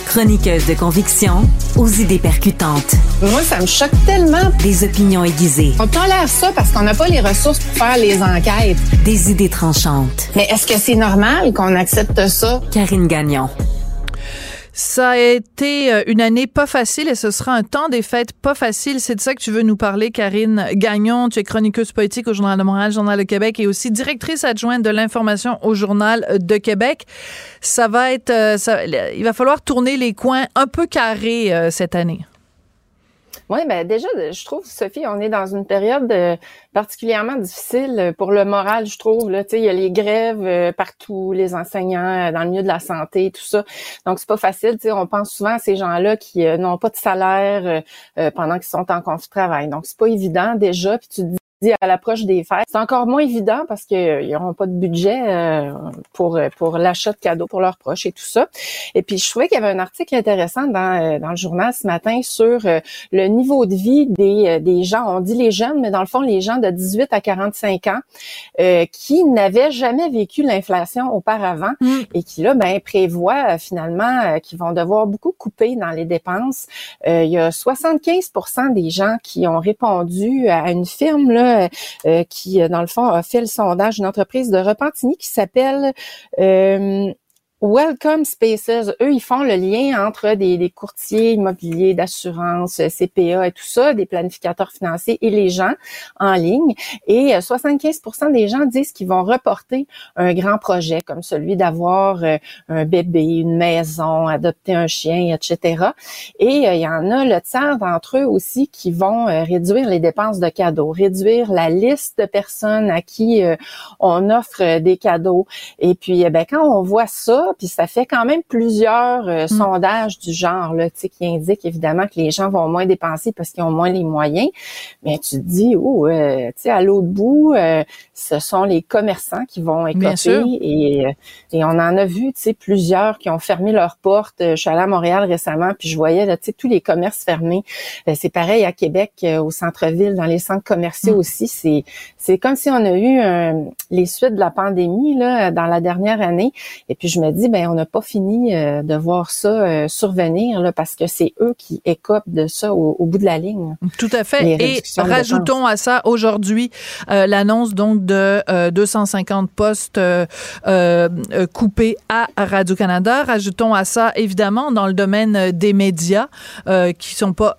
chroniqueuse de conviction aux idées percutantes. Moi, ça me choque tellement. Des opinions aiguisées. On tolère ça parce qu'on n'a pas les ressources pour faire les enquêtes. Des idées tranchantes. Mais est-ce que c'est normal qu'on accepte ça? Karine Gagnon. Ça a été euh, une année pas facile et ce sera un temps des fêtes pas facile. C'est de ça que tu veux nous parler, Karine Gagnon. Tu es chroniqueuse politique au Journal de Montréal, Journal de Québec et aussi directrice adjointe de l'information au Journal de Québec. Ça va être, euh, ça, il va falloir tourner les coins un peu carrés euh, cette année. Oui, ben déjà, je trouve, Sophie, on est dans une période euh, particulièrement difficile pour le moral, je trouve. Là, il y a les grèves euh, partout, les enseignants euh, dans le milieu de la santé, tout ça. Donc, c'est pas facile. On pense souvent à ces gens-là qui n'ont pas de salaire pendant qu'ils sont en conflit de travail. Donc, c'est pas évident déjà. Puis tu dis à l'approche des fêtes. C'est encore moins évident parce qu'ils n'auront pas de budget euh, pour pour l'achat de cadeaux pour leurs proches et tout ça. Et puis je trouvais qu'il y avait un article intéressant dans, euh, dans le journal ce matin sur euh, le niveau de vie des, des gens, on dit les jeunes, mais dans le fond les gens de 18 à 45 ans qui n'avaient jamais vécu l'inflation auparavant mm. et qui là ben prévoient finalement qu'ils vont devoir beaucoup couper dans les dépenses. il y a 75% des gens qui ont répondu à une firme là euh, euh, qui, dans le fond, a fait le sondage d'une entreprise de Repentigny qui s'appelle euh, Welcome Spaces, eux, ils font le lien entre des, courtiers immobiliers, d'assurance, CPA et tout ça, des planificateurs financiers et les gens en ligne. Et 75% euh, des gens disent qu'ils vont reporter un grand projet comme celui d'avoir euh, un bébé, une maison, adopter un chien, etc. Et euh, il y en a le tiers d'entre eux aussi qui vont réduire les dépenses de cadeaux, réduire la liste de personnes à qui on offre des cadeaux. Et puis, ben, quand on voit ça, puis ça fait quand même plusieurs euh, mm. sondages du genre là, qui indiquent évidemment que les gens vont moins dépenser parce qu'ils ont moins les moyens. Mais tu te dis, oh, euh, tu sais, à l'autre bout, euh, ce sont les commerçants qui vont écoper et, et on en a vu, tu sais, plusieurs qui ont fermé leurs portes. Je suis allée à Montréal récemment, puis je voyais là, tu sais, tous les commerces fermés. c'est pareil à Québec, au centre-ville, dans les centres commerciaux mm. aussi. C'est c'est comme si on a eu les suites de la pandémie là dans la dernière année. Et puis je me dis ben on n'a pas fini euh, de voir ça euh, survenir là, parce que c'est eux qui écopent de ça au, bout de la ligne. Tout à fait. Et rajoutons à ça aujourd'hui euh, l'annonce donc de 250 postes coupés à Radio Canada. Rajoutons à ça évidemment dans le domaine des médias qui sont pas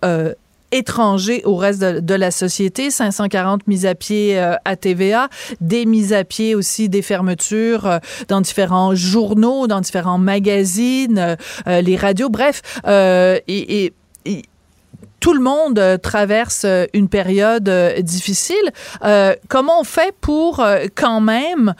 étrangers au reste de, la société, 540 mises à pied euh, à TVA, des mises à pied aussi des fermetures euh, dans différents journaux, dans différents magazines, euh, les radios, bref, et, et tout le monde euh, traverse euh, une période euh, difficile. comment on fait pour quand même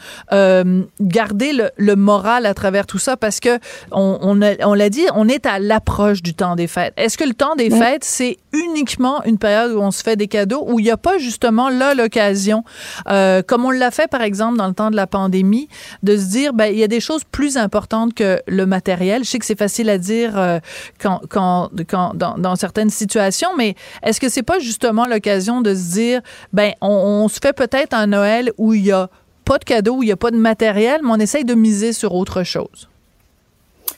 garder le, moral à travers tout ça? Parce que on, on, l'a dit, on est à l'approche du temps des fêtes. Est-ce que le temps des fêtes, c'est uniquement une période où on se fait des cadeaux, où il n'y a pas justement là l'occasion, comme on l'a fait par exemple dans le temps de la pandémie, de se dire, ben, il y a des choses plus importantes que le matériel? Je sais que c'est facile à dire quand, quand, quand dans, dans certaines situations mais est-ce que c'est pas justement l'occasion de se dire, ben, on, se fait peut-être un Noël où il y a pas de cadeaux, où il y a pas de matériel, mais on essaye de miser sur autre chose?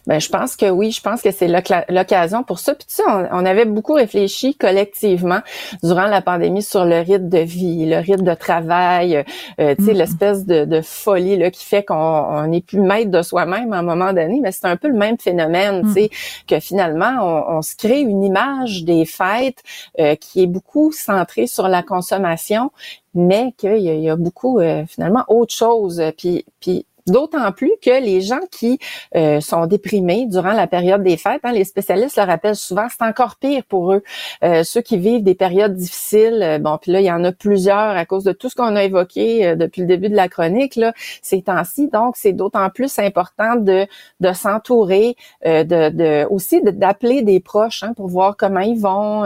Ben, je pense que oui, je pense que c'est l'occasion pour ça. Puis tu sais, on, avait beaucoup réfléchi collectivement durant la pandémie sur le rythme de vie, le rythme de travail, euh, tu sais, mm-hmm. l'espèce de, folie là qui fait qu'on n'est plus maître de soi-même à un moment donné. Mais c'est un peu le même phénomène, tu sais, mm. que finalement on, se crée une image des fêtes euh, qui est beaucoup centrée sur la consommation, mais qu'il y, y, a beaucoup euh, finalement autre chose. Puis, puis D'autant plus que les gens qui euh, sont déprimés durant la période des fêtes, hein, les spécialistes le rappellent souvent, c'est encore pire pour eux. Euh, ceux qui vivent des périodes difficiles, euh, bon, puis là, il y en a plusieurs à cause de tout ce qu'on a évoqué depuis le début de la chronique, là, ces temps-ci. Donc, c'est d'autant plus important de, s'entourer, de, aussi d'appeler des proches hein, pour voir comment ils vont,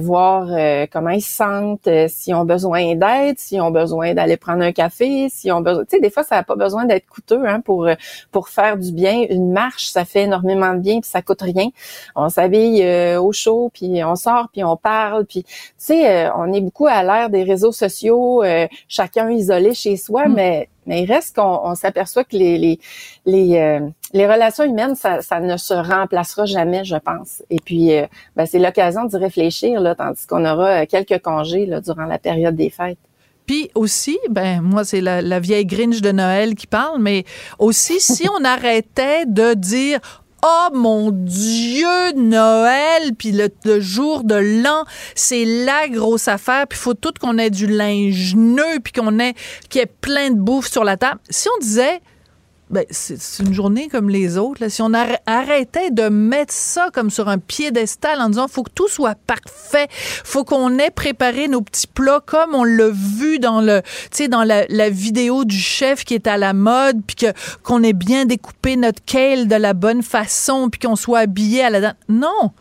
voir comment ils se sentent, s'ils ont besoin d'aide, s'ils ont besoin d'aller prendre un café, s'ils ont besoin... Tu sais, des fois, ça n'a pas besoin besoin d'être coûteux hein, pour pour faire du bien. Une marche, ça fait énormément de bien, puis ça coûte rien. On s'habille euh, au chaud, puis on sort, puis on parle, puis tu sais, euh, on est beaucoup à l'ère des réseaux sociaux, euh, chacun isolé chez soi, mm. mais mais il reste qu'on s'aperçoit que les les les, les relations humaines, ça, ça, ne se remplacera jamais, je pense. Et puis, ben, c'est l'occasion d'y réfléchir, là, tandis qu'on aura quelques congés là, durant la période des fêtes. Puis aussi, ben moi c'est la, vieille Grinch de Noël qui parle, mais aussi si on arrêtait de dire Oh mon Dieu, Noël, puis le, jour de l'an, c'est la grosse affaire, puis il faut tout qu'on ait du linge neuf, puis qu'on ait qu'il y ait plein de bouffe sur la table. Si on disait ben, c'est une journée comme les autres. Si on arrêtait de mettre ça comme sur un piédestal en disant faut que tout soit parfait, faut qu'on ait préparé nos petits plats comme on l'a vu dans le, dans la, vidéo du chef qui est à la mode, puis que qu'on ait bien découpé notre kale de la bonne façon, puis qu'on soit habillé à la non.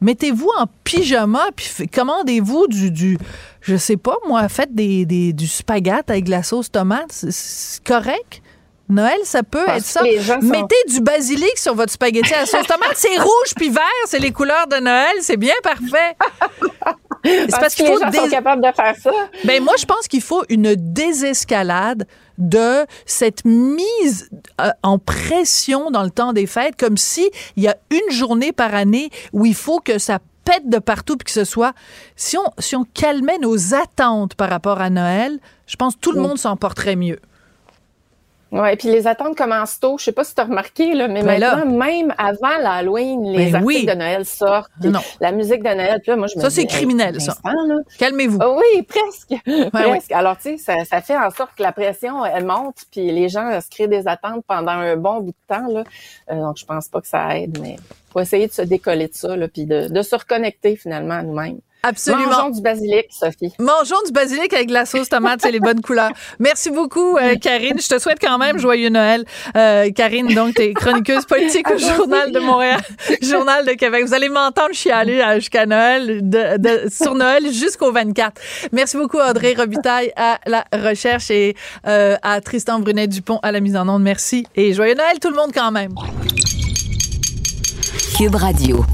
Mettez-vous en pyjama, puis commandez-vous du, du, je sais pas, moi, faites des, des, du spaghette avec de la sauce tomate. C'est correct? Noël, ça peut être ça. Mettez du basilic sur votre spaghetti à sauce tomate. C'est rouge puis vert, c'est les couleurs de Noël. C'est bien parfait. c'est parce, qu'il faut les gens sont capables de faire ça. Ben moi, je pense qu'il faut une désescalade de cette mise euh, en pression dans le temps des fêtes, comme si il y a une journée par année où il faut que ça pète de partout puis que ce soit si on si on calmait nos attentes par rapport à Noël, je pense que tout le monde s'en porterait mieux. Oui, puis les attentes commencent tôt. Je sais pas si tu as remarqué, là, mais ben maintenant, même avant l'Halloween, les ben articles de Noël sortent. Non. La musique de Noël. Puis là, moi, je me ça, c'est criminel, ça. Calmez-vous. Oh, oui, presque. presque. Alors, tu sais, ça, ça, fait en sorte que la pression, elle monte, puis les gens se créent des attentes pendant un bon bout de temps. Là. Euh, donc, je pense pas que ça aide, mais faut essayer de se décoller de ça, là, puis de, de se reconnecter finalement à nous-mêmes. Absolument. Mangeons du basilic, Sophie. Mangeons du basilic avec de la sauce tomate, c'est les bonnes couleurs. Merci beaucoup, euh, Karine. Je te souhaite quand même joyeux Noël. Euh, Karine, donc, tu es chroniqueuse politique au Journal de Montréal, Journal de Québec. Vous allez m'entendre chialer euh, jusqu'à Noël, de, sur Noël jusqu'au 24. Merci beaucoup, Audrey Robitaille à la recherche et à Tristan Brunet-Dupont à la mise en onde. Merci et joyeux Noël tout le monde quand même. Cube Radio.